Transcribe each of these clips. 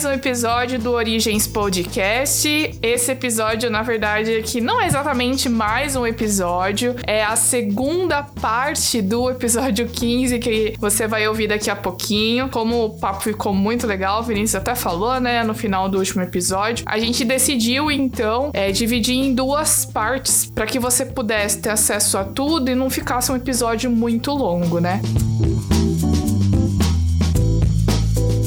mais um episódio do Origens Podcast. Esse episódio, na verdade, aqui não é exatamente mais um episódio, é a segunda parte do episódio 15 que você vai ouvir daqui a pouquinho. Como o papo ficou muito legal, o Vinícius até falou, né, no final do último episódio, a gente decidiu então é, dividir em duas partes para que você pudesse ter acesso a tudo e não ficasse um episódio muito longo, né?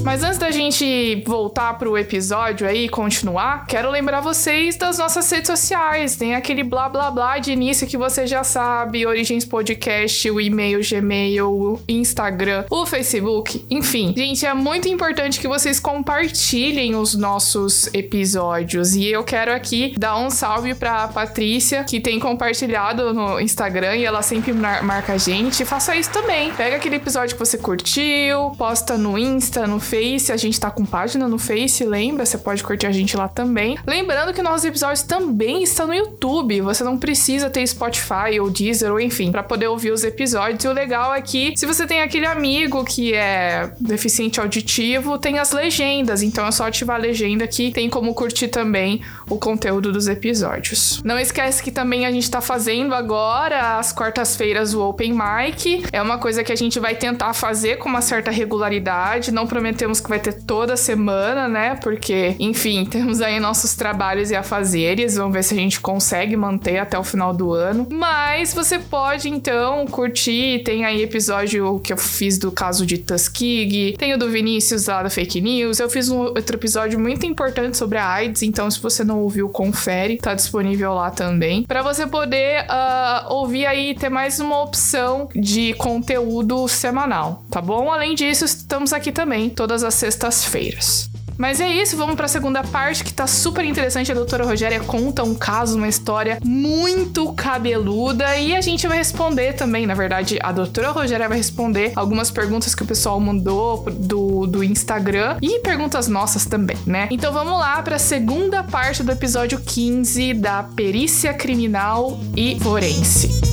Mas antes da gente voltar pro episódio aí e continuar, quero lembrar vocês das nossas redes sociais. Tem aquele blá blá blá de início que você já sabe: Origens Podcast, o e-mail, Gmail, o Instagram, o Facebook, enfim. Gente, é muito importante que vocês compartilhem os nossos episódios. E eu quero aqui dar um salve pra Patrícia, que tem compartilhado no Instagram e ela sempre marca a gente. Faça isso também. Pega aquele episódio que você curtiu, posta no Insta, no Facebook Face, a gente tá com página no Face, lembra? Você pode curtir a gente lá também. Lembrando que nossos episódios também estão no YouTube. Você não precisa ter Spotify ou Deezer ou enfim, para poder ouvir os episódios. E o legal é que se você tem aquele amigo que é deficiente auditivo, tem as legendas. Então é só ativar a legenda que tem como curtir também o conteúdo dos episódios. Não esquece que também a gente tá fazendo agora às quartas-feiras o Open Mic. É uma coisa que a gente vai tentar fazer com uma certa regularidade, não prometendo temos que vai ter toda semana, né? Porque, enfim, temos aí nossos trabalhos e afazeres. Vamos ver se a gente consegue manter até o final do ano. Mas você pode, então, curtir. Tem aí episódio que eu fiz do caso de Tuskegee. Tem o do Vinícius lá da Fake News. Eu fiz um outro episódio muito importante sobre a AIDS. Então, se você não ouviu, confere. Tá disponível lá também. para você poder uh, ouvir aí, ter mais uma opção de conteúdo semanal, tá bom? Além disso, estamos aqui também toda todas as sextas-feiras. Mas é isso, vamos para a segunda parte que tá super interessante. A doutora Rogéria conta um caso, uma história muito cabeluda e a gente vai responder também. Na verdade, a doutora Rogéria vai responder algumas perguntas que o pessoal mandou do, do Instagram e perguntas nossas também, né? Então vamos lá para a segunda parte do episódio 15 da Perícia Criminal e Forense.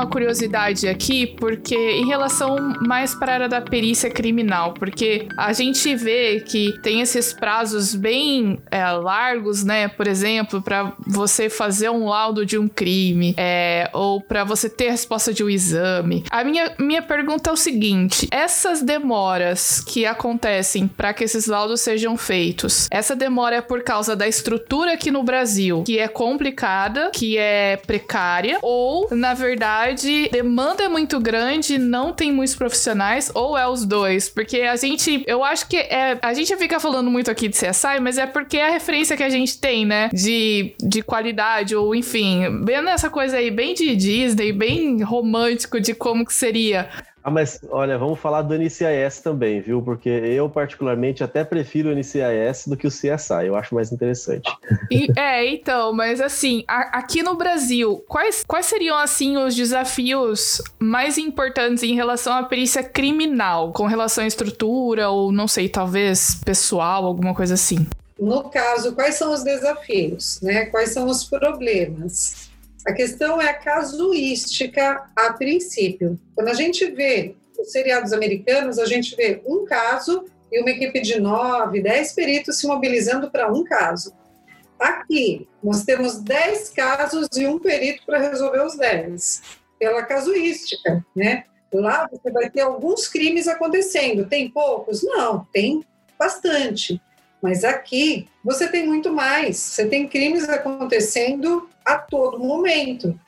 Uma, curiosidade aqui, porque em relação mais para a área da perícia criminal, porque a gente vê que tem esses prazos bem é, largos, né? Por exemplo, para você fazer um laudo de um crime, é, ou para você ter a resposta de um exame. A minha, minha pergunta é o seguinte: essas demoras que acontecem para que esses laudos sejam feitos, essa demora é por causa da estrutura aqui no Brasil, que é complicada, que é precária ou, na verdade, demanda é muito grande, não tem muitos profissionais, ou é os dois. Porque a gente, eu acho que é. A gente fica falando muito aqui de CSI, mas é porque é a referência que a gente tem, né? De, de qualidade, ou enfim, vendo essa coisa aí bem de Disney, bem romântico de como que seria ah, mas olha, vamos falar do NCIS também, viu? Porque eu, particularmente, até prefiro o NCIS do que o CSI. Eu acho mais interessante. E, é, então, mas assim, a, aqui no Brasil, quais, quais seriam, assim, os desafios mais importantes em relação à perícia criminal? Com relação à estrutura, ou não sei, talvez pessoal, alguma coisa assim? No caso, quais são os desafios, né? Quais são os problemas? A questão é a casuística a princípio. Quando a gente vê os seriados americanos, a gente vê um caso e uma equipe de nove, dez peritos se mobilizando para um caso. Aqui, nós temos dez casos e um perito para resolver os dez, pela casuística, né? Lá você vai ter alguns crimes acontecendo. Tem poucos? Não, tem bastante. Mas aqui você tem muito mais. Você tem crimes acontecendo a todo momento.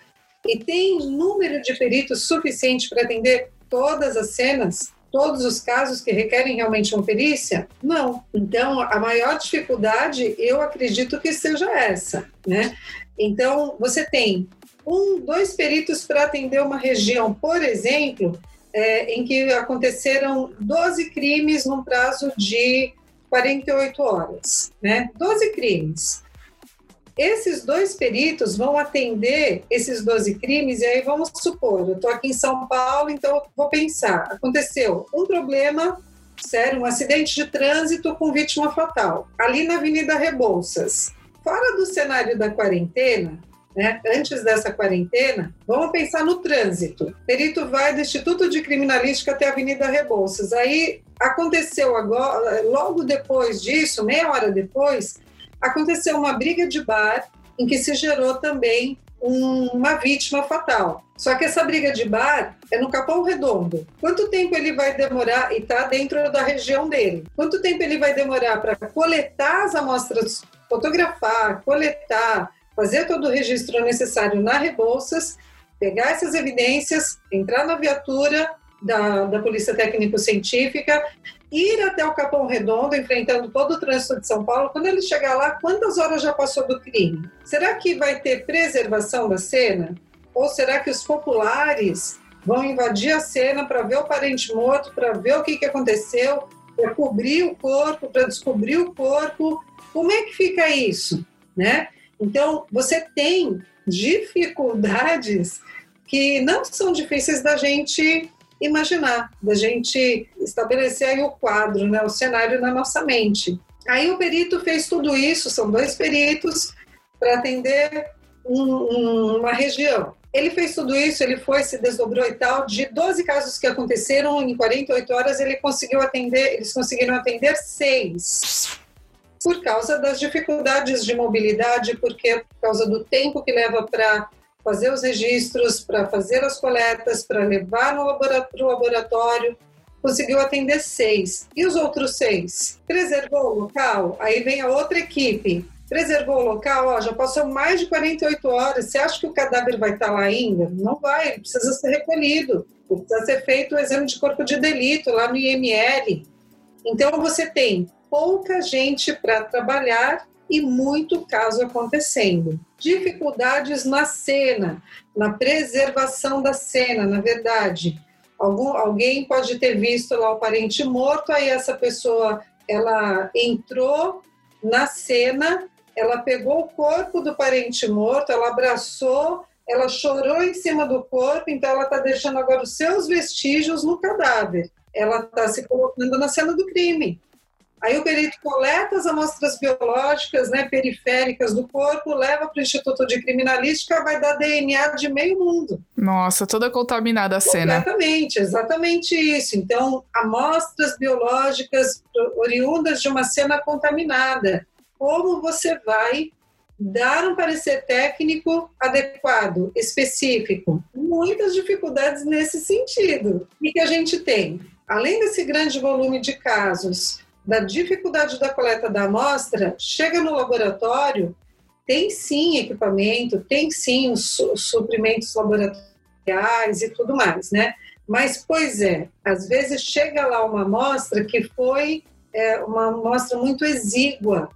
E tem número de peritos suficiente para atender todas as cenas, todos os casos que requerem realmente uma perícia? Não. Então, a maior dificuldade, eu acredito que seja essa, né? Então, você tem um, dois peritos para atender uma região, por exemplo, é, em que aconteceram 12 crimes num prazo de 48 horas, né? 12 crimes. Esses dois peritos vão atender esses 12 crimes, e aí vamos supor, eu estou aqui em São Paulo, então vou pensar: aconteceu um problema sério, um acidente de trânsito com vítima fatal, ali na Avenida Rebouças. fora do cenário da quarentena, né, antes dessa quarentena, vamos pensar no trânsito. Perito vai do Instituto de Criminalística até a Avenida Rebouças. Aí aconteceu agora, logo depois disso, meia hora depois, aconteceu uma briga de bar em que se gerou também um, uma vítima fatal. Só que essa briga de bar é no Capão Redondo. Quanto tempo ele vai demorar, e está dentro da região dele, quanto tempo ele vai demorar para coletar as amostras, fotografar, coletar, fazer todo o registro necessário na Rebouças, pegar essas evidências, entrar na viatura da, da Polícia Técnico-Científica, ir até o Capão Redondo, enfrentando todo o trânsito de São Paulo. Quando ele chegar lá, quantas horas já passou do crime? Será que vai ter preservação da cena? Ou será que os populares vão invadir a cena para ver o parente morto, para ver o que, que aconteceu, para cobrir o corpo, para descobrir o corpo? Como é que fica isso? Né? Então, você tem dificuldades que não são difíceis da gente imaginar, da gente estabelecer o quadro, né, o cenário na nossa mente. Aí o perito fez tudo isso, são dois peritos para atender um, um, uma região. Ele fez tudo isso, ele foi, se desdobrou e tal. De 12 casos que aconteceram em 48 horas, ele conseguiu atender, eles conseguiram atender seis por causa das dificuldades de mobilidade, porque por causa do tempo que leva para fazer os registros, para fazer as coletas, para levar no laboratório, laboratório, conseguiu atender seis. E os outros seis? Preservou o local? Aí vem a outra equipe. Preservou o local? Ó, já passou mais de 48 horas. Você acha que o cadáver vai estar lá ainda? Não vai, precisa ser recolhido. Precisa ser feito o exame de corpo de delito lá no IML. Então você tem pouca gente para trabalhar e muito caso acontecendo. Dificuldades na cena, na preservação da cena, na verdade. Algum, alguém pode ter visto lá o parente morto, aí essa pessoa ela entrou na cena, ela pegou o corpo do parente morto, ela abraçou, ela chorou em cima do corpo, então ela está deixando agora os seus vestígios no cadáver. Ela está se colocando na cena do crime. Aí o perito coleta as amostras biológicas né, periféricas do corpo, leva para o Instituto de Criminalística, vai dar DNA de meio mundo. Nossa, toda contaminada a cena. Exatamente, exatamente isso. Então, amostras biológicas oriundas de uma cena contaminada. Como você vai dar um parecer técnico adequado, específico? Muitas dificuldades nesse sentido. E que a gente tem? Além desse grande volume de casos, da dificuldade da coleta da amostra, chega no laboratório, tem sim equipamento, tem sim os, suprimentos laboratoriais e tudo mais, né? Mas, pois é, às vezes chega lá uma amostra que foi é, uma amostra muito exígua,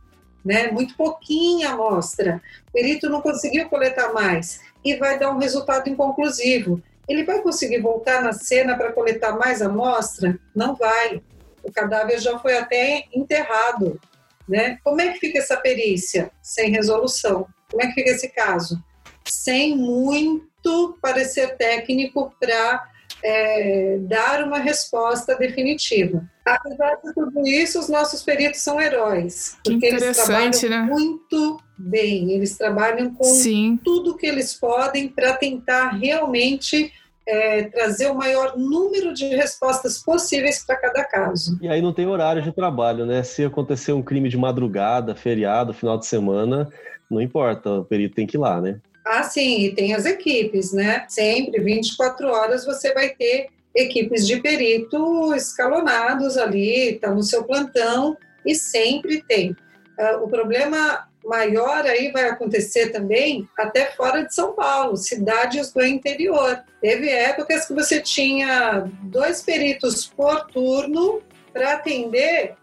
né? Muito pouquinha amostra. O perito não conseguiu coletar mais e vai dar um resultado inconclusivo. Ele vai conseguir voltar na cena para coletar mais amostra? Não vai o cadáver já foi até enterrado. Né? Como é que fica essa perícia? Sem resolução. Como é que fica esse caso? Sem muito parecer técnico para é, dar uma resposta definitiva. Apesar de tudo isso, os nossos peritos são heróis. Porque eles trabalham né? muito bem, eles trabalham com Sim. tudo que eles podem para tentar realmente é, trazer o maior número de respostas possíveis para cada caso. E aí não tem horário de trabalho, né? Se acontecer um crime de madrugada, feriado, final de semana, não importa, o perito tem que ir lá, né? Ah, sim, e tem as equipes, né? Sempre, 24 horas, você vai ter equipes de perito escalonados ali, tá no seu plantão, e sempre tem. Uh, o problema maior aí vai acontecer também até fora de São Paulo, cidades do interior. Teve épocas que você tinha dois peritos por turno para atender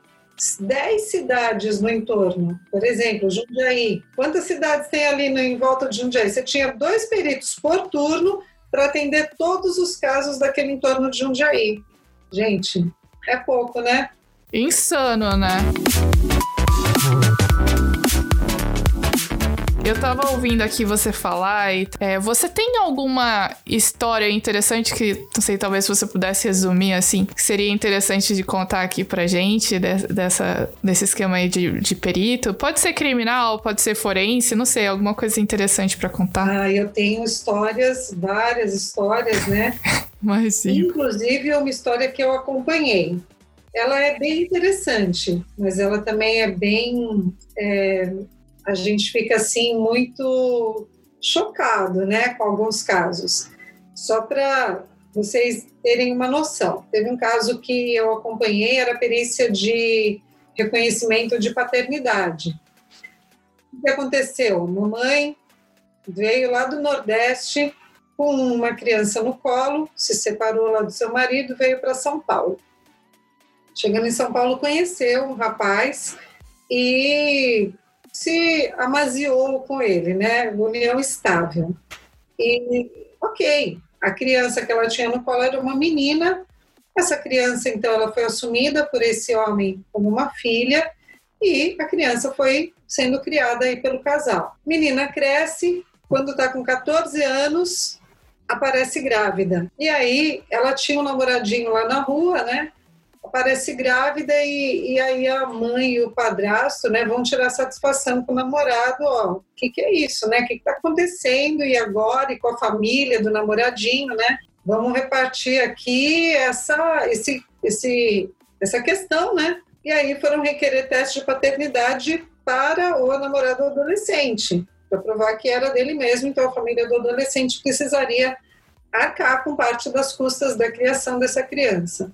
10 cidades no entorno. Por exemplo, Jundiaí. Quantas cidades tem ali em volta de Jundiaí? Você tinha dois peritos por turno para atender todos os casos daquele entorno de Jundiaí. Gente, é pouco, né? Insano, né? Eu tava ouvindo aqui você falar e é, você tem alguma história interessante que, não sei, talvez você pudesse resumir assim, que seria interessante de contar aqui pra gente de, dessa, desse esquema aí de, de perito? Pode ser criminal, pode ser forense, não sei, alguma coisa interessante para contar. Ah, eu tenho histórias, várias histórias, né? Mas sim. Inclusive uma história que eu acompanhei. Ela é bem interessante, mas ela também é bem é, a gente fica assim muito chocado, né, com alguns casos. Só para vocês terem uma noção, teve um caso que eu acompanhei, era perícia de reconhecimento de paternidade. O que aconteceu? Mamãe veio lá do Nordeste com uma criança no colo, se separou lá do seu marido, veio para São Paulo. Chegando em São Paulo, conheceu um rapaz e se amaziou com ele, né? União estável. E, ok, a criança que ela tinha no colo era uma menina. Essa criança, então, ela foi assumida por esse homem como uma filha e a criança foi sendo criada aí pelo casal. Menina cresce, quando está com 14 anos, aparece grávida. E aí ela tinha um namoradinho lá na rua, né? Aparece grávida e, e aí a mãe e o padrasto, né, vão tirar satisfação com o namorado, o que que é isso, né, o que que tá acontecendo e agora, e com a família do namoradinho, né, vamos repartir aqui essa, esse, esse, essa questão, né, e aí foram requerer teste de paternidade para o namorado adolescente, para provar que era dele mesmo, então a família do adolescente precisaria arcar com parte das custas da criação dessa criança.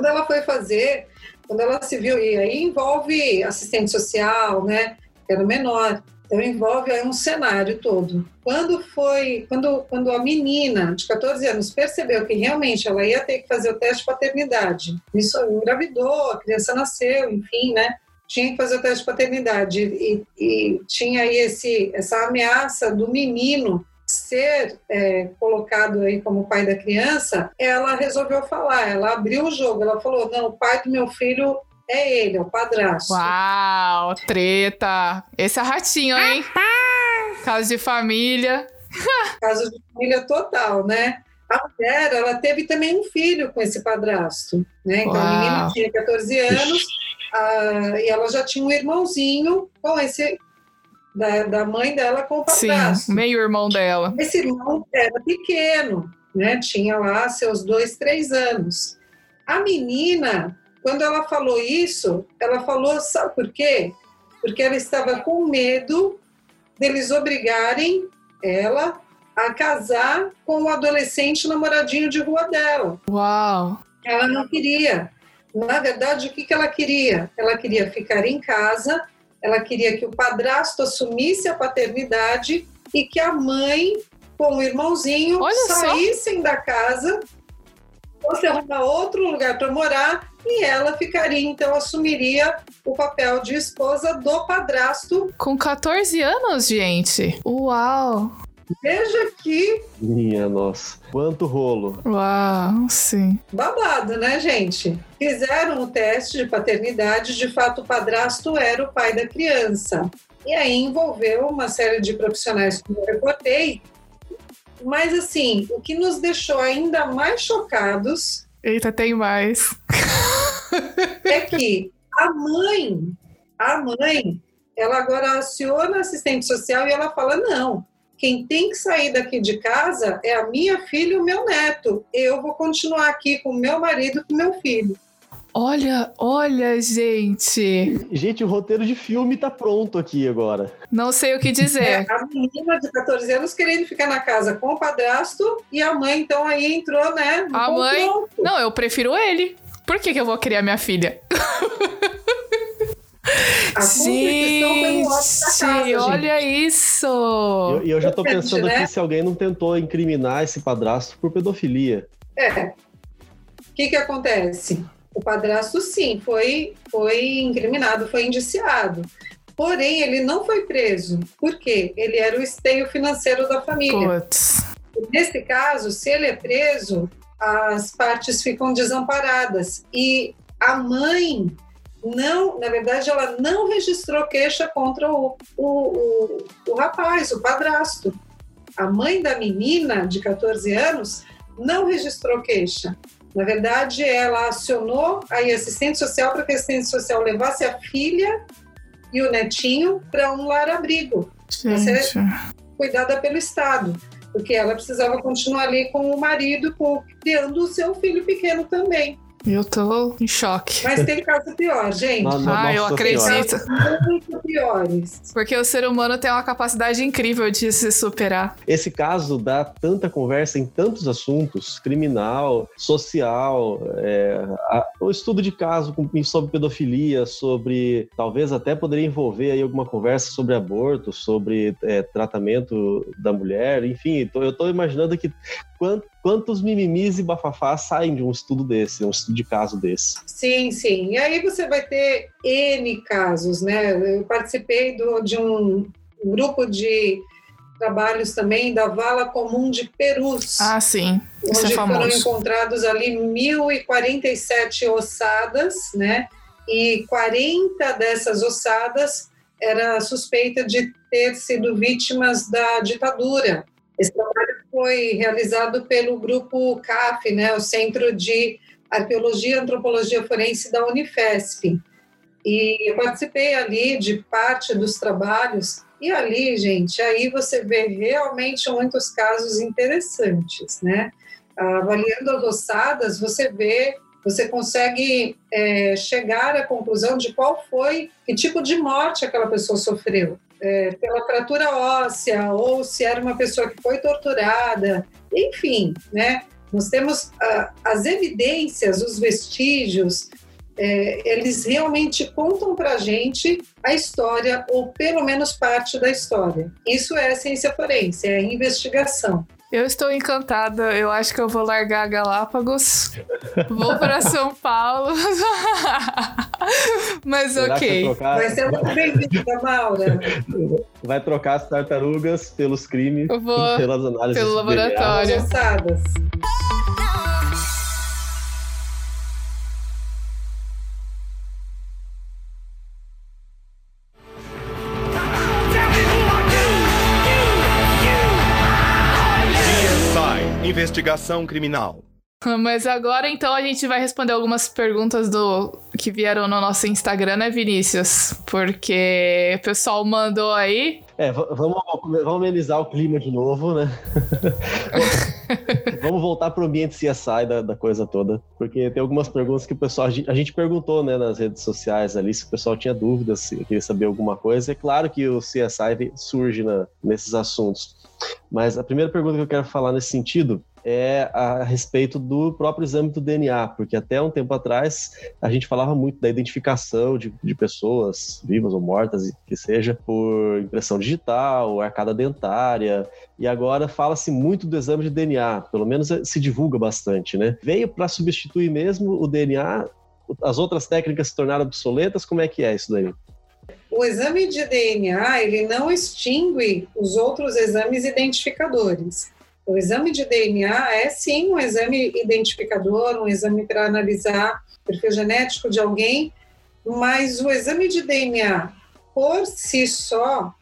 Quando ela foi fazer, quando ela se viu, e aí envolve assistente social, né, era menor, então envolve aí um cenário todo. Quando foi, quando, quando a menina de 14 anos percebeu que realmente ela ia ter que fazer o teste de paternidade, isso engravidou, a criança nasceu, enfim, né, tinha que fazer o teste de paternidade e, e tinha aí esse, essa ameaça do menino ser é, colocado aí como pai da criança, ela resolveu falar, ela abriu o jogo, ela falou, não, o pai do meu filho é ele, é o padrasto. Uau, treta! Esse é ratinho, hein? Caso de família. Caso de família total, né? A mulher, ela teve também um filho com esse padrasto, né? Então, Uau. a menina tinha 14 anos a, e ela já tinha um irmãozinho com esse da, da mãe dela com o padrasto. Sim, meio irmão dela. Esse irmão era pequeno, né? Tinha lá seus dois, três anos. A menina, quando ela falou isso, ela falou, sabe por quê? Porque ela estava com medo deles obrigarem ela a casar com o adolescente namoradinho de rua dela. Uau! Ela não queria. Na verdade, o que, que ela queria? Ela queria ficar em casa ela queria que o padrasto assumisse a paternidade e que a mãe com o irmãozinho Olha saíssem só. da casa, fosse arrumar outro lugar para morar e ela ficaria, então, assumiria o papel de esposa do padrasto. Com 14 anos, gente? Uau! Veja aqui. Minha nossa. Quanto rolo. Uau, sim. Babado, né, gente? Fizeram o teste de paternidade, de fato o padrasto era o pai da criança. E aí envolveu uma série de profissionais, como eu reportei. Mas, assim, o que nos deixou ainda mais chocados. Eita, tem mais. é que a mãe, a mãe, ela agora aciona a assistente social e ela fala: não, quem tem que sair daqui de casa é a minha filha e o meu neto. Eu vou continuar aqui com o meu marido e com o meu filho. Olha, olha, gente. Gente, o roteiro de filme tá pronto aqui agora. Não sei o que dizer. É, a menina de 14 anos querendo ficar na casa com o padrasto e a mãe, então, aí entrou, né? A mãe. Não, eu prefiro ele. Por que, que eu vou criar minha filha? A gente, casa, olha isso! E eu, eu, já tô pensando né? aqui se alguém não tentou incriminar esse padrasto por pedofilia. É. O que que acontece? O padrasto, sim, foi, foi incriminado, foi indiciado. Porém, ele não foi preso. Por quê? Ele era o esteio financeiro da família. Puts. Nesse caso, se ele é preso, as partes ficam desamparadas. E a mãe não, na verdade, ela não registrou queixa contra o, o, o, o rapaz, o padrasto. A mãe da menina, de 14 anos, não registrou queixa. Na verdade, ela acionou a assistente social para que a assistente social levasse a filha e o netinho para um lar-abrigo, para ser cuidada pelo Estado, porque ela precisava continuar ali com o marido, criando o seu filho pequeno também. Eu tô em choque. Mas tem caso pior, gente. ah, eu acredito. Muito piores. Porque o ser humano tem uma capacidade incrível de se superar. Esse caso dá tanta conversa em tantos assuntos: criminal, social, é, a, o estudo de caso sobre pedofilia, sobre. Talvez até poderia envolver aí alguma conversa sobre aborto, sobre é, tratamento da mulher, enfim. Tô, eu tô imaginando que quantos mimimis e bafafás saem de um estudo desse, um estudo de caso desse. Sim, sim. E aí você vai ter N casos, né? Eu participei do, de um grupo de trabalhos também da Vala Comum de Perus. Ah, sim. Isso é onde é foram encontrados ali 1.047 ossadas, né? E 40 dessas ossadas era suspeita de ter sido vítimas da ditadura. Esse trabalho foi realizado pelo grupo CAF, né, o Centro de Arqueologia e Antropologia Forense da Unifesp. E eu participei ali de parte dos trabalhos, e ali, gente, aí você vê realmente muitos casos interessantes, né? Avaliando as ossadas, você vê, você consegue é, chegar à conclusão de qual foi, que tipo de morte aquela pessoa sofreu é, pela fratura óssea ou se era uma pessoa que foi torturada, enfim, né? Nós temos ah, as evidências, os vestígios, é, eles realmente contam para a gente a história, ou pelo menos parte da história. Isso é ciência forense, é investigação. Eu estou encantada. Eu acho que eu vou largar Galápagos. vou para São Paulo. Mas Será ok. Vai ser muito bem-vinda, Maura. Vai trocar as tartarugas pelos crimes vou pelas análises pelo laboratório. Investigação criminal. Mas agora então a gente vai responder algumas perguntas do que vieram no nosso Instagram, né, Vinícius? Porque o pessoal mandou aí. É, vamos, vamos amenizar o clima de novo, né? vamos voltar para o ambiente CSI da, da, coisa toda, porque tem algumas perguntas que o pessoal a gente, a gente, perguntou, né, nas redes sociais ali se o pessoal tinha dúvidas, se queria saber alguma coisa. É claro que o CSI surge na, nesses assuntos. Mas a primeira pergunta que eu quero falar nesse sentido é a respeito do próprio exame do DNA, porque até um tempo atrás a gente falava muito da identificação de, de pessoas vivas ou mortas, que seja, por impressão digital, arcada dentária, e agora fala-se muito do exame de DNA, pelo menos se divulga bastante, né? Veio para substituir mesmo o DNA, as outras técnicas se tornaram obsoletas, como é que é isso daí? O exame de DNA, ele não extingue os outros exames identificadores. O exame de DNA é sim um exame identificador, um exame para analisar o perfil genético de alguém, mas o exame de DNA por si só,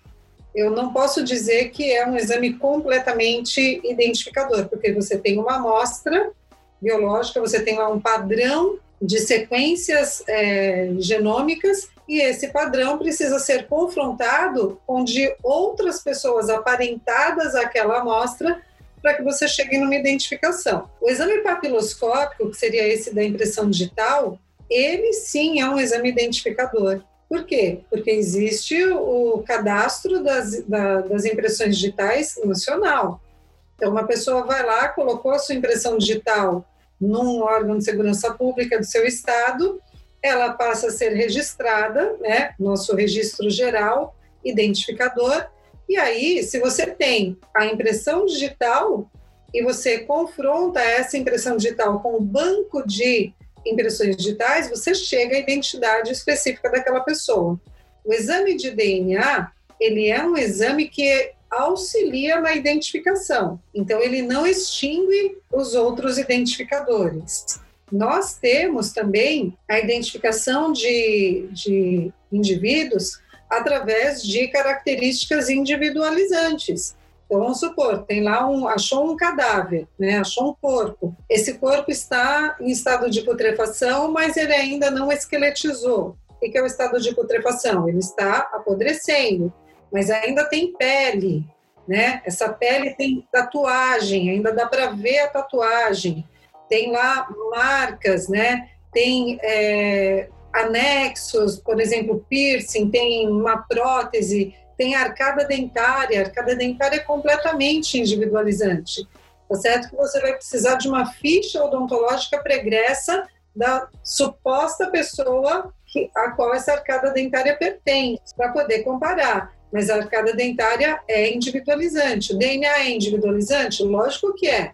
eu não posso dizer que é um exame completamente identificador, porque você tem uma amostra biológica, você tem lá um padrão de sequências é, genômicas e esse padrão precisa ser confrontado com de outras pessoas aparentadas àquela amostra para que você chegue numa identificação. O exame papiloscópico, que seria esse da impressão digital, ele sim é um exame identificador. Por quê? Porque existe o cadastro das, da, das impressões digitais nacional. Então, uma pessoa vai lá, colocou a sua impressão digital num órgão de segurança pública do seu estado, ela passa a ser registrada, né, nosso registro geral, identificador, e aí, se você tem a impressão digital e você confronta essa impressão digital com o banco de impressões digitais, você chega à identidade específica daquela pessoa. O exame de DNA, ele é um exame que auxilia na identificação. Então, ele não extingue os outros identificadores. nós temos também a identificação de, de indivíduos através de características individualizantes. Então, vamos supor, tem lá um, achou um cadáver, né? achou um corpo. Esse corpo está em estado de putrefação, mas ele ainda não esqueletizou. O que é o estado de putrefação? Ele está apodrecendo, mas ainda tem pele, né? Essa pele tem tatuagem, ainda dá para ver a tatuagem. Tem lá marcas, né? Tem é, anexos, por exemplo, piercing, tem uma prótese, tem arcada dentária. Arcada dentária é completamente individualizante. Tá certo que você vai precisar de uma ficha odontológica pregressa da suposta pessoa que, a qual essa arcada dentária pertence, para poder comparar. Mas a arcada dentária é individualizante. O DNA é individualizante? Lógico que é.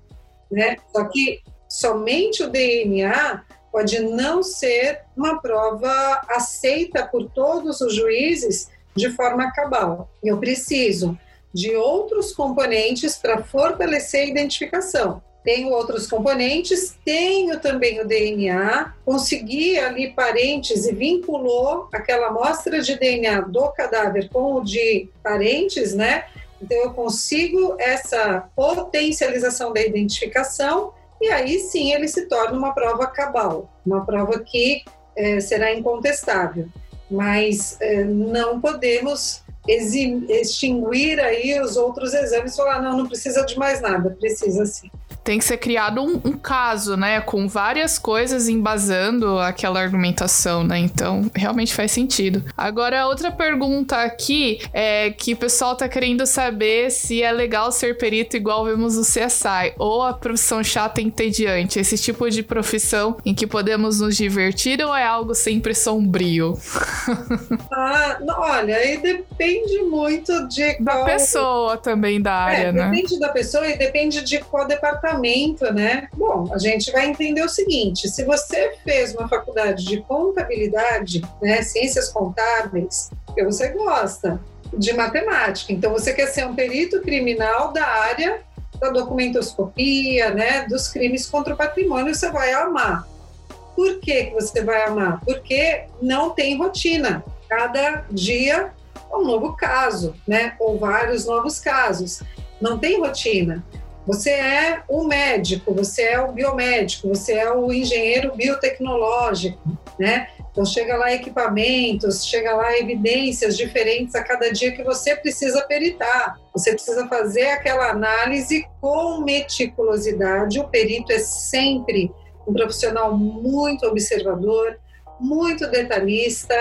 Né? Só que somente o DNA pode não ser uma prova aceita por todos os juízes de forma cabal. Eu preciso de outros componentes para fortalecer a identificação. Tenho outros componentes, tenho também o DNA, consegui ali parentes e vinculou aquela amostra de DNA do cadáver com o de parentes, né? Então eu consigo essa potencialização da identificação e aí sim ele se torna uma prova cabal, uma prova que é, será incontestável. Mas é, não podemos extinguir aí os outros exames e falar, não, não precisa de mais nada, precisa sim tem que ser criado um, um, caso, né? Com várias coisas embasando aquela argumentação, né? Então, realmente faz sentido. Agora, outra pergunta aqui é que o pessoal tá querendo saber se é legal ser perito igual vemos no CSI, ou a profissão chata e entediante. Esse tipo de profissão em que podemos nos divertir ou é algo sempre sombrio? ah, olha, aí depende muito de qual... Da pessoa também da área, é, né? Depende da pessoa e depende de qual departamento né? Bom, a gente vai entender o seguinte: se você fez uma faculdade de contabilidade, né, ciências contábeis, porque você gosta de matemática, então você quer ser um perito criminal da área da documentoscopia, né, dos crimes contra o patrimônio, você vai amar. Por que, que você vai amar? Porque não tem rotina. Cada dia um novo caso, né? Ou vários novos casos. Não tem rotina. Você é o médico, você é o biomédico, você é o engenheiro biotecnológico, né? Então chega lá equipamentos, chega lá evidências diferentes a cada dia que você precisa peritar. Você precisa fazer aquela análise com meticulosidade. O perito é sempre um profissional muito observador, muito detalhista,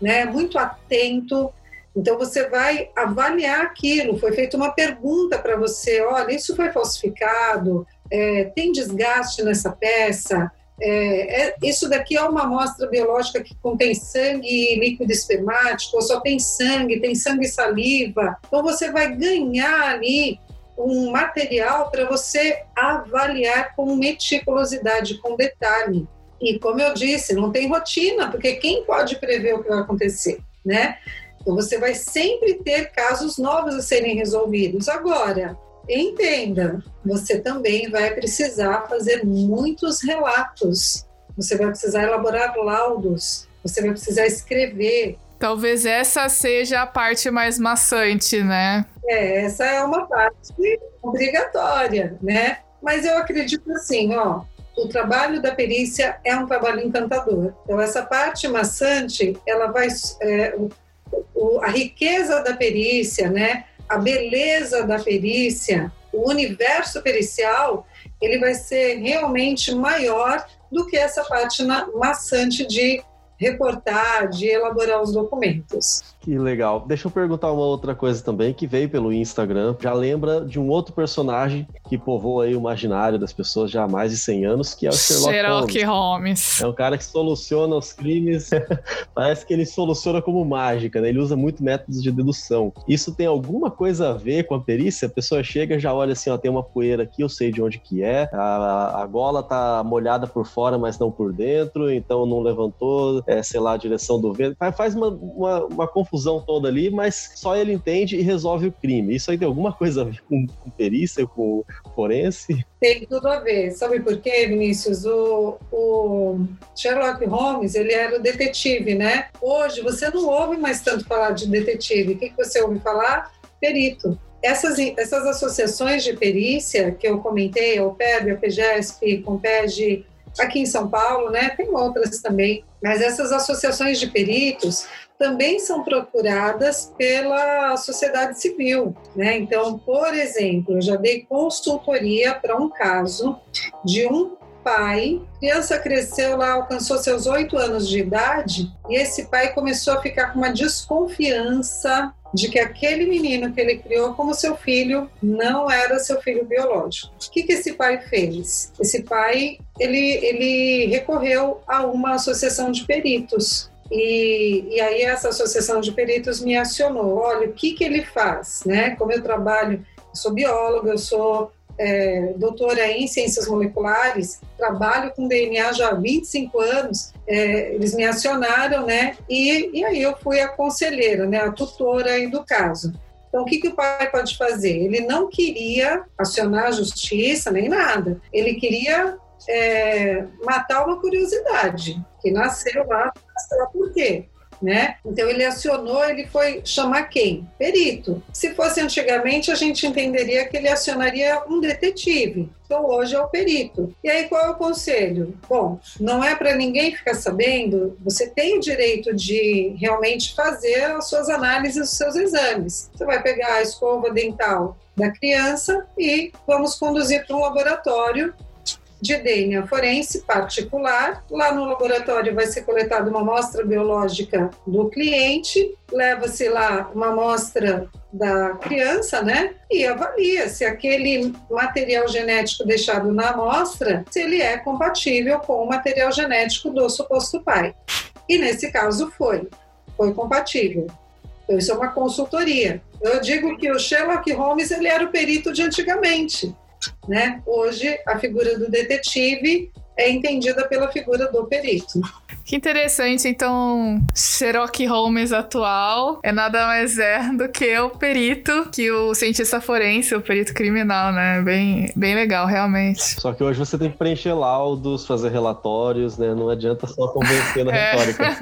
né? Muito atento então você vai avaliar aquilo. Foi feita uma pergunta para você: olha, isso foi falsificado? É, tem desgaste nessa peça? É, é, isso daqui é uma amostra biológica que contém sangue e líquido espermático, ou só tem sangue, tem sangue e saliva. Então você vai ganhar ali um material para você avaliar com meticulosidade, com detalhe. E como eu disse, não tem rotina, porque quem pode prever o que vai acontecer, né? Então, você vai sempre ter casos novos a serem resolvidos. Agora, entenda, você também vai precisar fazer muitos relatos, você vai precisar elaborar laudos, você vai precisar escrever. Talvez essa seja a parte mais maçante, né? É, essa é uma parte obrigatória, né? Mas eu acredito assim, ó, o trabalho da perícia é um trabalho encantador. Então, essa parte maçante, ela vai. É, o, a riqueza da perícia, né? a beleza da perícia, o universo pericial, ele vai ser realmente maior do que essa parte maçante de reportar, de elaborar os documentos. Que legal. Deixa eu perguntar uma outra coisa também que veio pelo Instagram. Já lembra de um outro personagem que povoa aí o imaginário das pessoas já há mais de 100 anos, que é o Sherlock, Sherlock Holmes. Holmes. É um cara que soluciona os crimes. Parece que ele soluciona como mágica, né? Ele usa muito métodos de dedução. Isso tem alguma coisa a ver com a perícia? A pessoa chega já olha assim, ó, tem uma poeira aqui, eu sei de onde que é. A, a gola tá molhada por fora, mas não por dentro, então não levantou, é, sei lá, a direção do vento. Faz uma, uma, uma confusão confusão toda ali, mas só ele entende e resolve o crime. Isso aí tem alguma coisa a ver com, com perícia, com forense? Tem tudo a ver. Sabe por quê, Vinícius? O, o, Sherlock Holmes, ele era o detetive, né? Hoje você não ouve mais tanto falar de detetive. O que, que você ouve falar? Perito. Essas, essas associações de perícia que eu comentei, o PEB, o PGESP, Compeg, aqui em São Paulo, né? Tem outras também. Mas essas associações de peritos também são procuradas pela sociedade civil, né? Então, por exemplo, eu já dei consultoria para um caso de um pai, criança cresceu lá, alcançou seus oito anos de idade, e esse pai começou a ficar com uma desconfiança de que aquele menino que ele criou como seu filho não era seu filho biológico. O que, que esse pai fez? Esse pai ele, ele recorreu a uma associação de peritos e, e, aí essa associação de peritos me acionou. Olha, o que, que ele faz, né? Como eu trabalho, eu sou bióloga, eu sou é, doutora em ciências moleculares, trabalho com DNA já há 25 anos, é, eles me acionaram, né? E, e aí eu fui a conselheira, né? A tutora aí do caso. Então, o que, que o pai pode fazer? Ele não queria acionar a justiça nem nada. Ele queria é, matar uma curiosidade que nasceu lá, nasceu por quê? né? Então ele acionou, ele foi chamar quem? Perito. Se fosse antigamente, a gente entenderia que ele acionaria um detetive. Então hoje é o perito. E aí qual é o conselho? Bom, não é para ninguém ficar sabendo, você tem o direito de realmente fazer as suas análises, os seus exames. Você vai pegar a escova dental da criança e vamos conduzir para um laboratório de DNA forense particular. Lá no laboratório vai ser coletada uma amostra biológica do cliente, leva-se lá uma amostra da criança, né? E avalia se aquele material genético deixado na amostra, se ele é compatível com o material genético do suposto pai. E nesse caso foi, foi compatível. Então, isso é uma consultoria. Eu digo que o Sherlock Holmes ele era o perito de antigamente. Né? Hoje, a figura do detetive é entendida pela figura do perito. Que interessante. Então, Sherlock Holmes atual é nada mais é do que o perito, que o cientista forense, o perito criminal, né? Bem, bem legal, realmente. Só que hoje você tem que preencher laudos, fazer relatórios, né? Não adianta só convencer na é. retórica.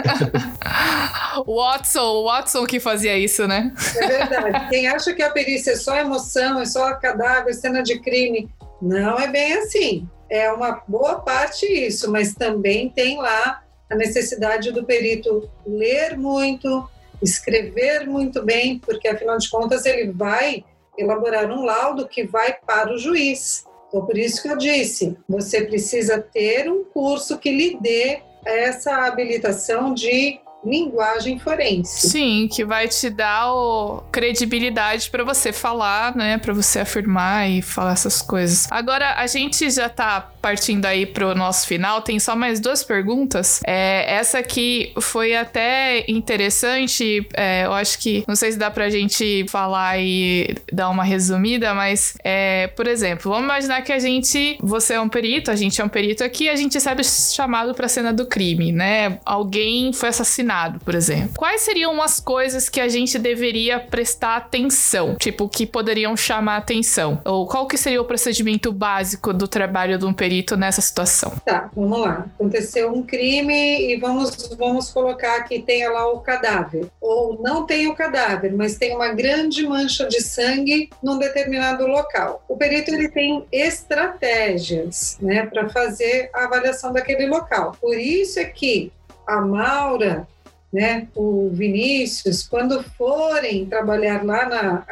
Watson, o Watson que fazia isso, né? É verdade. Quem acha que a perícia é só emoção, é só cadáver, cena de crime, não é bem assim. É uma boa parte isso, mas também tem lá a necessidade do perito ler muito, escrever muito bem, porque afinal de contas ele vai elaborar um laudo que vai para o juiz. Então, por isso que eu disse, você precisa ter um curso que lhe dê essa habilitação de linguagem forense. Sim, que vai te dar o credibilidade para você falar, né, para você afirmar e falar essas coisas. Agora a gente já tá partindo aí pro nosso final, tem só mais duas perguntas. É, essa aqui foi até interessante, é, eu acho que, não sei se dá pra gente falar e dar uma resumida, mas, é, por exemplo, vamos imaginar que a gente, você é um perito, a gente é um perito aqui, a gente recebe chamado pra cena do crime, né? Alguém foi assassinado, por exemplo. Quais seriam as coisas que a gente deveria prestar atenção? Tipo, que poderiam chamar atenção? Ou qual que seria o procedimento básico do trabalho de um perito? nessa situação? Tá, vamos lá. Aconteceu um crime e vamos, vamos colocar que tenha lá o cadáver. Ou não tem o cadáver, mas tem uma grande mancha de sangue num determinado local. O perito ele tem estratégias né, para fazer a avaliação daquele local. Por isso é que a Maura né, o Vinícius, quando forem trabalhar lá na,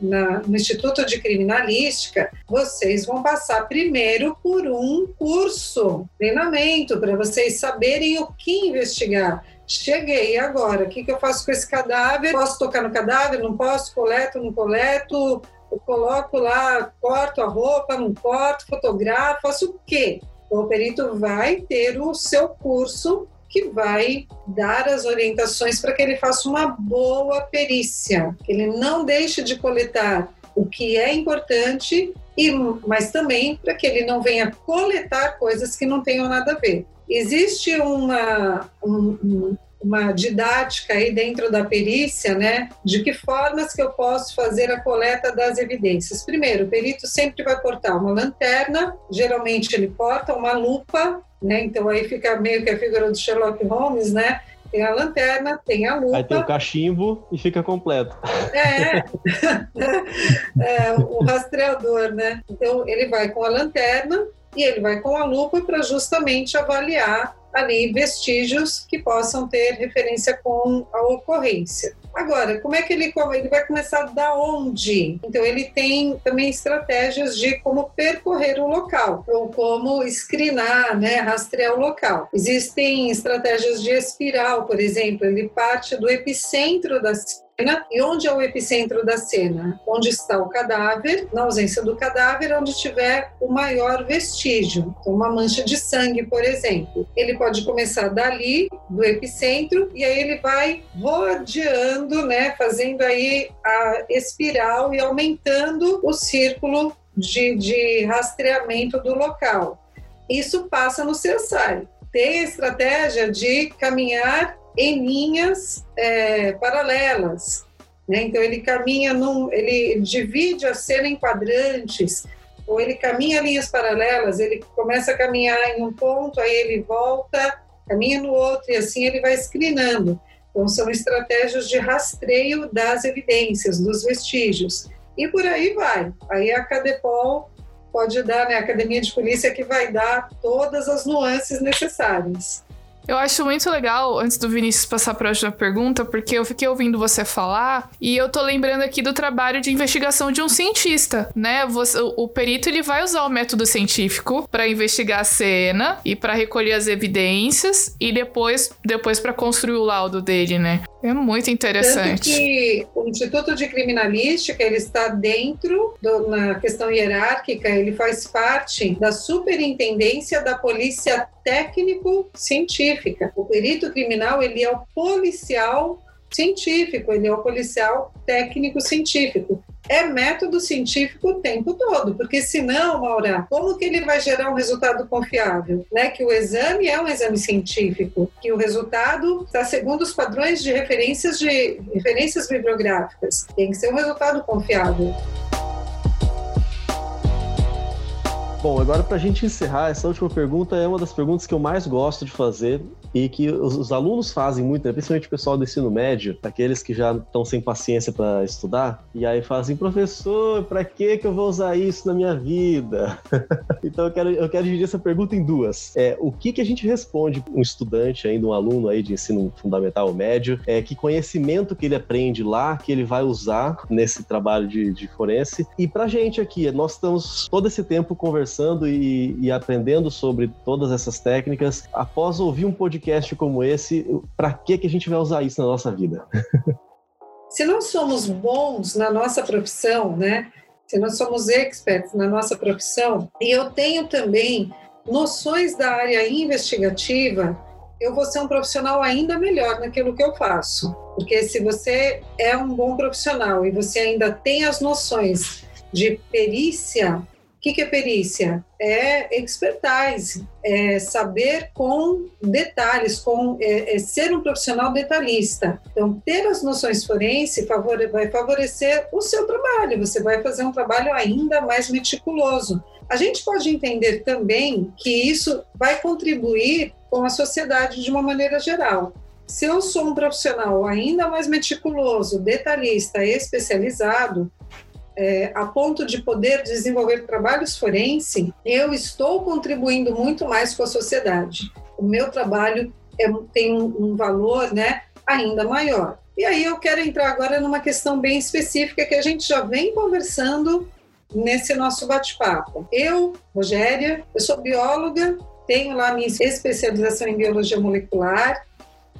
na, no Instituto de Criminalística, vocês vão passar primeiro por um curso, treinamento, para vocês saberem o que investigar. Cheguei agora, o que, que eu faço com esse cadáver? Posso tocar no cadáver? Não posso? Coleto? Não coleto? Eu coloco lá, corto a roupa, não corto, fotografo, faço o quê? O perito vai ter o seu curso que vai dar as orientações para que ele faça uma boa perícia, que ele não deixe de coletar o que é importante, e, mas também para que ele não venha coletar coisas que não tenham nada a ver. Existe uma, um, uma didática aí dentro da perícia, né? De que formas que eu posso fazer a coleta das evidências. Primeiro, o perito sempre vai portar uma lanterna, geralmente ele porta uma lupa, né? Então aí fica meio que a figura do Sherlock Holmes, né? Tem a lanterna, tem a lupa. Aí tem o cachimbo e fica completo. É, é o rastreador, né? Então ele vai com a lanterna e ele vai com a lupa para justamente avaliar ali vestígios que possam ter referência com a ocorrência. Agora, como é que ele, ele vai começar da onde? Então, ele tem também estratégias de como percorrer o local, ou como screenar, né, rastrear o local. Existem estratégias de espiral, por exemplo, ele parte do epicentro da e onde é o epicentro da cena? Onde está o cadáver, na ausência do cadáver, onde tiver o maior vestígio, então, uma mancha de sangue, por exemplo. Ele pode começar dali, do epicentro, e aí ele vai rodeando, né, fazendo aí a espiral e aumentando o círculo de, de rastreamento do local. Isso passa no CSI. Tem a estratégia de caminhar em linhas é, paralelas. Né? Então ele caminha num, ele divide a cena em quadrantes, ou ele caminha linhas paralelas, ele começa a caminhar em um ponto, aí ele volta, caminha no outro, e assim ele vai screenando. Então são estratégias de rastreio das evidências, dos vestígios. E por aí vai. Aí a Cadepol pode dar, né, a Academia de Polícia que vai dar todas as nuances necessárias. Eu acho muito legal, antes do Vinícius passar para a próxima pergunta, porque eu fiquei ouvindo você falar e eu tô lembrando aqui do trabalho de investigação de um cientista, né? Você, o, o perito ele vai usar o método científico para investigar a cena e para recolher as evidências e depois, depois para construir o laudo dele, né? É muito interessante. Tanto que o Instituto de Criminalística ele está dentro do, na questão hierárquica, ele faz parte da superintendência da polícia técnico-científica. O perito criminal ele é o policial científico, ele é o policial técnico-científico. É método científico o tempo todo, porque senão, Maura, como que ele vai gerar um resultado confiável? Né? Que o exame é um exame científico, que o resultado está segundo os padrões de referências de referências bibliográficas. Tem que ser um resultado confiável. Bom, agora para a gente encerrar, essa última pergunta é uma das perguntas que eu mais gosto de fazer e que os, os alunos fazem muito, né? principalmente o pessoal do ensino médio, aqueles que já estão sem paciência para estudar, e aí fazem, professor, para que que eu vou usar isso na minha vida? então eu quero, eu quero dividir essa pergunta em duas. É, o que que a gente responde um estudante ainda, um aluno aí de ensino fundamental ou médio, é que conhecimento que ele aprende lá, que ele vai usar nesse trabalho de, de forense, e para gente aqui, nós estamos todo esse tempo conversando conversando e, e aprendendo sobre todas essas técnicas. Após ouvir um podcast como esse, para que, que a gente vai usar isso na nossa vida? Se nós somos bons na nossa profissão, né? Se nós somos experts na nossa profissão, e eu tenho também noções da área investigativa, eu vou ser um profissional ainda melhor naquilo que eu faço. Porque se você é um bom profissional e você ainda tem as noções de perícia, que, que é perícia? É expertise, é saber com detalhes, com é, é ser um profissional detalhista. Então, ter as noções forense favore, vai favorecer o seu trabalho, você vai fazer um trabalho ainda mais meticuloso. A gente pode entender também que isso vai contribuir com a sociedade de uma maneira geral. Se eu sou um profissional ainda mais meticuloso, detalhista, especializado, é, a ponto de poder desenvolver trabalhos forense, eu estou contribuindo muito mais com a sociedade. O meu trabalho é, tem um, um valor né, ainda maior. E aí eu quero entrar agora numa questão bem específica que a gente já vem conversando nesse nosso bate-papo. Eu, Rogéria, eu sou bióloga, tenho lá minha especialização em biologia molecular,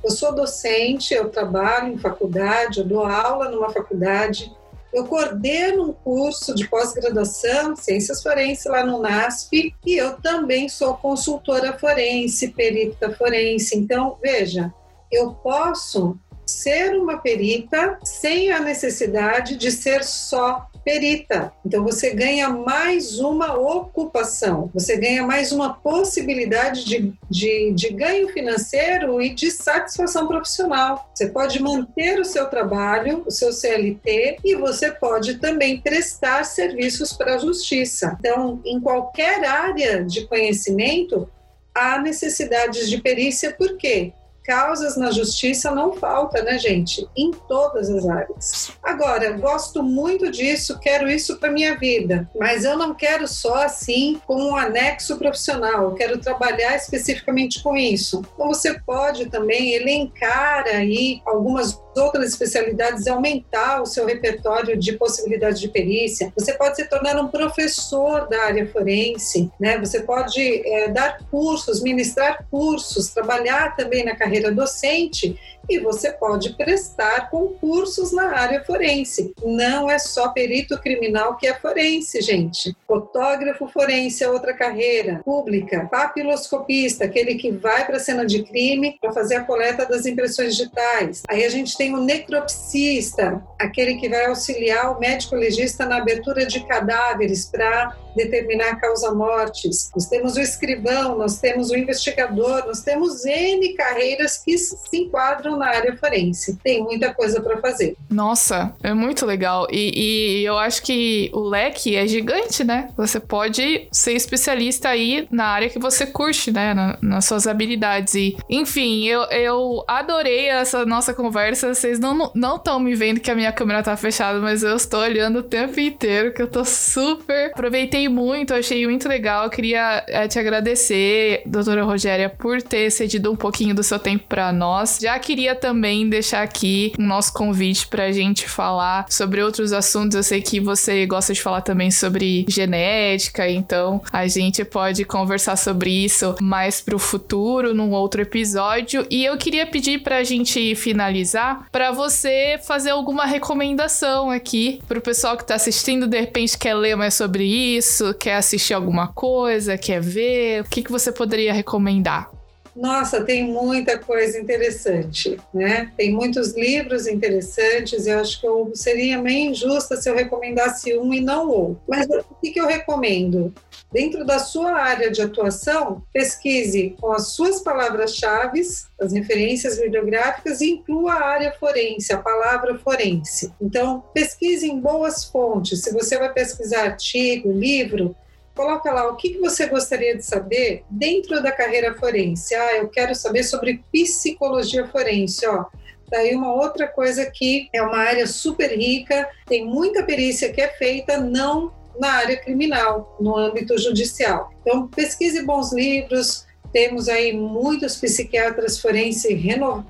eu sou docente, eu trabalho em faculdade, eu dou aula numa faculdade, eu coordeno um curso de pós-graduação, Ciências Forenses, lá no NASP, e eu também sou consultora forense, perita forense. Então, veja, eu posso ser uma perita sem a necessidade de ser só perita. Então você ganha mais uma ocupação, você ganha mais uma possibilidade de, de, de ganho financeiro e de satisfação profissional. Você pode manter o seu trabalho, o seu CLT, e você pode também prestar serviços para a justiça. Então, em qualquer área de conhecimento, há necessidades de perícia, por quê? Causas na justiça não falta, né, gente? Em todas as áreas. Agora, gosto muito disso, quero isso para minha vida, mas eu não quero só assim com um anexo profissional, eu quero trabalhar especificamente com isso. Então você pode também elencar aí algumas outras especialidades e aumentar o seu repertório de possibilidades de perícia. Você pode se tornar um professor da área forense, né? Você pode é, dar cursos, ministrar cursos, trabalhar também na carreira carreira docente e você pode prestar concursos na área forense. Não é só perito criminal que é forense, gente. Fotógrafo forense é outra carreira pública. Papiloscopista, aquele que vai para a cena de crime para fazer a coleta das impressões digitais. Aí a gente tem o necropsista, aquele que vai auxiliar o médico legista na abertura de cadáveres para determinar causa-mortes. Nós temos o escrivão, nós temos o investigador, nós temos N carreiras que se enquadram na área forense. Tem muita coisa para fazer. Nossa, é muito legal. E, e, eu acho que o leque é gigante, né? Você pode ser especialista aí na área que você curte, né? Na, nas suas habilidades. E, enfim, eu, eu adorei essa nossa conversa. Vocês não estão me vendo que a minha câmera tá fechada, mas eu estou olhando o tempo inteiro, que eu tô super. Aproveitei muito, achei muito legal. Queria é, te agradecer, doutora Rogéria, por ter cedido um pouquinho do seu tempo para nós. Já queria também deixar aqui o nosso convite para a gente falar sobre outros assuntos. Eu sei que você gosta de falar também sobre genética, então a gente pode conversar sobre isso mais para o futuro, num outro episódio. E eu queria pedir para a gente finalizar, para você fazer alguma recomendação aqui para o pessoal que está assistindo, de repente quer ler mais sobre isso isso? Quer assistir alguma coisa? Quer ver? O que, que você poderia recomendar? Nossa, tem muita coisa interessante, né? Tem muitos livros interessantes. Eu acho que eu seria meio injusta se eu recomendasse um e não outro. Mas o que, que eu recomendo? Dentro da sua área de atuação, pesquise com as suas palavras-chave, as referências bibliográficas e inclua a área forense, a palavra forense. Então, pesquise em boas fontes. Se você vai pesquisar artigo, livro, coloca lá o que, você gostaria de saber dentro da carreira forense. Ah, eu quero saber sobre psicologia forense, ó. Daí uma outra coisa que é uma área super rica, tem muita perícia que é feita não na área criminal, no âmbito judicial. Então, pesquise bons livros, temos aí muitos psiquiatras forenses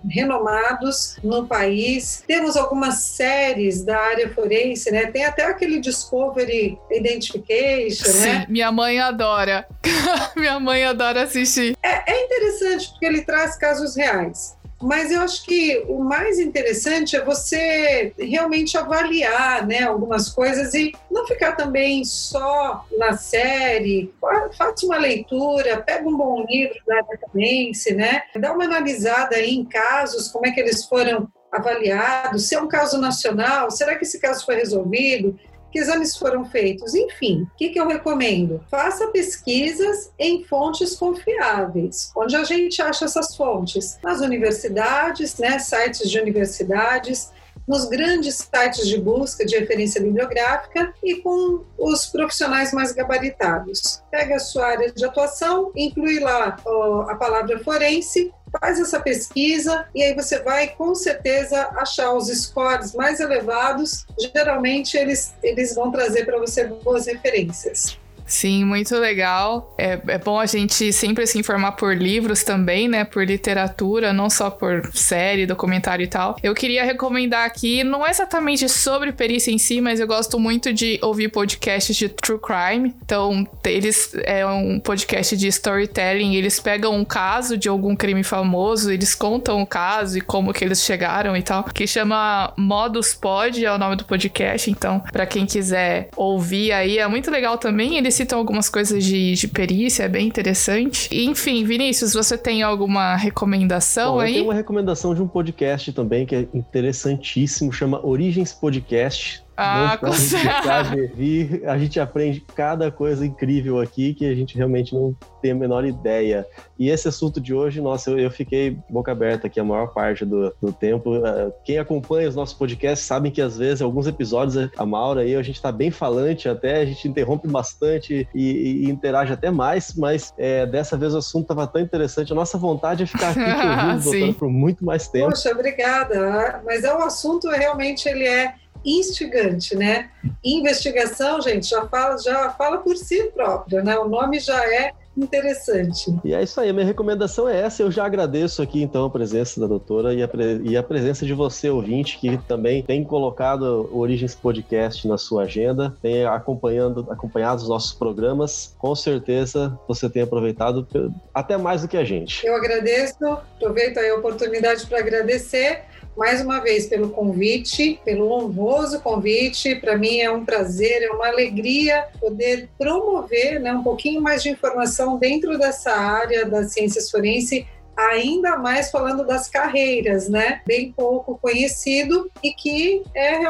renomados no país. Temos algumas séries da área forense, né? Tem até aquele Discovery Identification, Sim, né? minha mãe adora. minha mãe adora assistir. É, é interessante porque ele traz casos reais. Mas eu acho que o mais interessante é você realmente avaliar né, algumas coisas e não ficar também só na série. Faça uma leitura, pega um bom livro da Catarense, né? Dá uma analisada aí em casos, como é que eles foram avaliados, se é um caso nacional, será que esse caso foi resolvido? Que exames foram feitos, enfim. O que, que eu recomendo? Faça pesquisas em fontes confiáveis. Onde a gente acha essas fontes? Nas universidades, né, sites de universidades, nos grandes sites de busca de referência bibliográfica e com os profissionais mais gabaritados. Pega a sua área de atuação, inclui lá ó, a palavra forense faz essa pesquisa e aí você vai com certeza achar os scores mais elevados. Geralmente eles, eles vão trazer para você boas referências. Sim, muito legal. É, é bom a gente sempre se informar por livros também, né? Por literatura, não só por série, documentário e tal. Eu queria recomendar aqui, não é exatamente sobre perícia em si, mas eu gosto muito de ouvir podcasts de true crime. Então, eles é um podcast de storytelling, eles pegam um caso de algum crime famoso, eles contam o caso e como que eles chegaram e tal, que chama Modus Pod, é o nome do podcast. Então, para quem quiser ouvir aí, é muito legal também. Eles citam algumas coisas de, de perícia, é bem interessante. Enfim, Vinícius, você tem alguma recomendação Bom, aí? Eu tenho uma recomendação de um podcast também que é interessantíssimo, chama Origens Podcast. Ah, não sabe vir. A gente aprende cada coisa incrível aqui que a gente realmente não tem a menor ideia. E esse assunto de hoje, nossa, eu, eu fiquei boca aberta aqui a maior parte do, do tempo. Uh, quem acompanha os nossos podcasts sabem que às vezes, alguns episódios, a Maura e eu, a gente tá bem falante até, a gente interrompe bastante e, e interage até mais, mas é, dessa vez o assunto tava tão interessante. A nossa vontade é ficar aqui te ouvindo, doutora, por muito mais tempo. Poxa, obrigada. Mas é o assunto realmente ele é instigante, né? Investigação, gente, já fala, já fala por si próprio, né? O nome já é interessante. E é isso aí, a minha recomendação é essa. Eu já agradeço aqui, então, a presença da doutora e a, pre... e a presença de você, ouvinte, que também tem colocado o Origens Podcast na sua agenda, tem acompanhando, acompanhado os nossos programas. Com certeza você tem aproveitado até mais do que a gente. Eu agradeço, aproveito a oportunidade para agradecer mais uma vez pelo convite, pelo honroso convite. Para mim é um prazer, é uma alegria poder promover né, um pouquinho mais de informação dentro dessa área da ciências forense ainda mais falando das carreiras, né? Bem pouco conhecido e que é,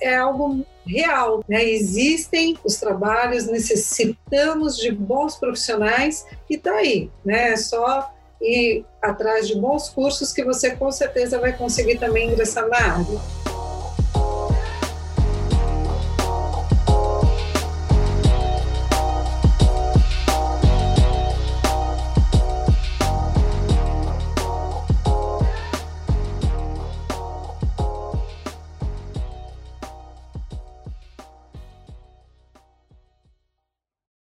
é algo real, né? Existem os trabalhos, necessitamos de bons profissionais e tá aí, né? É só e atrás de bons cursos que você com certeza vai conseguir também ingressar na área.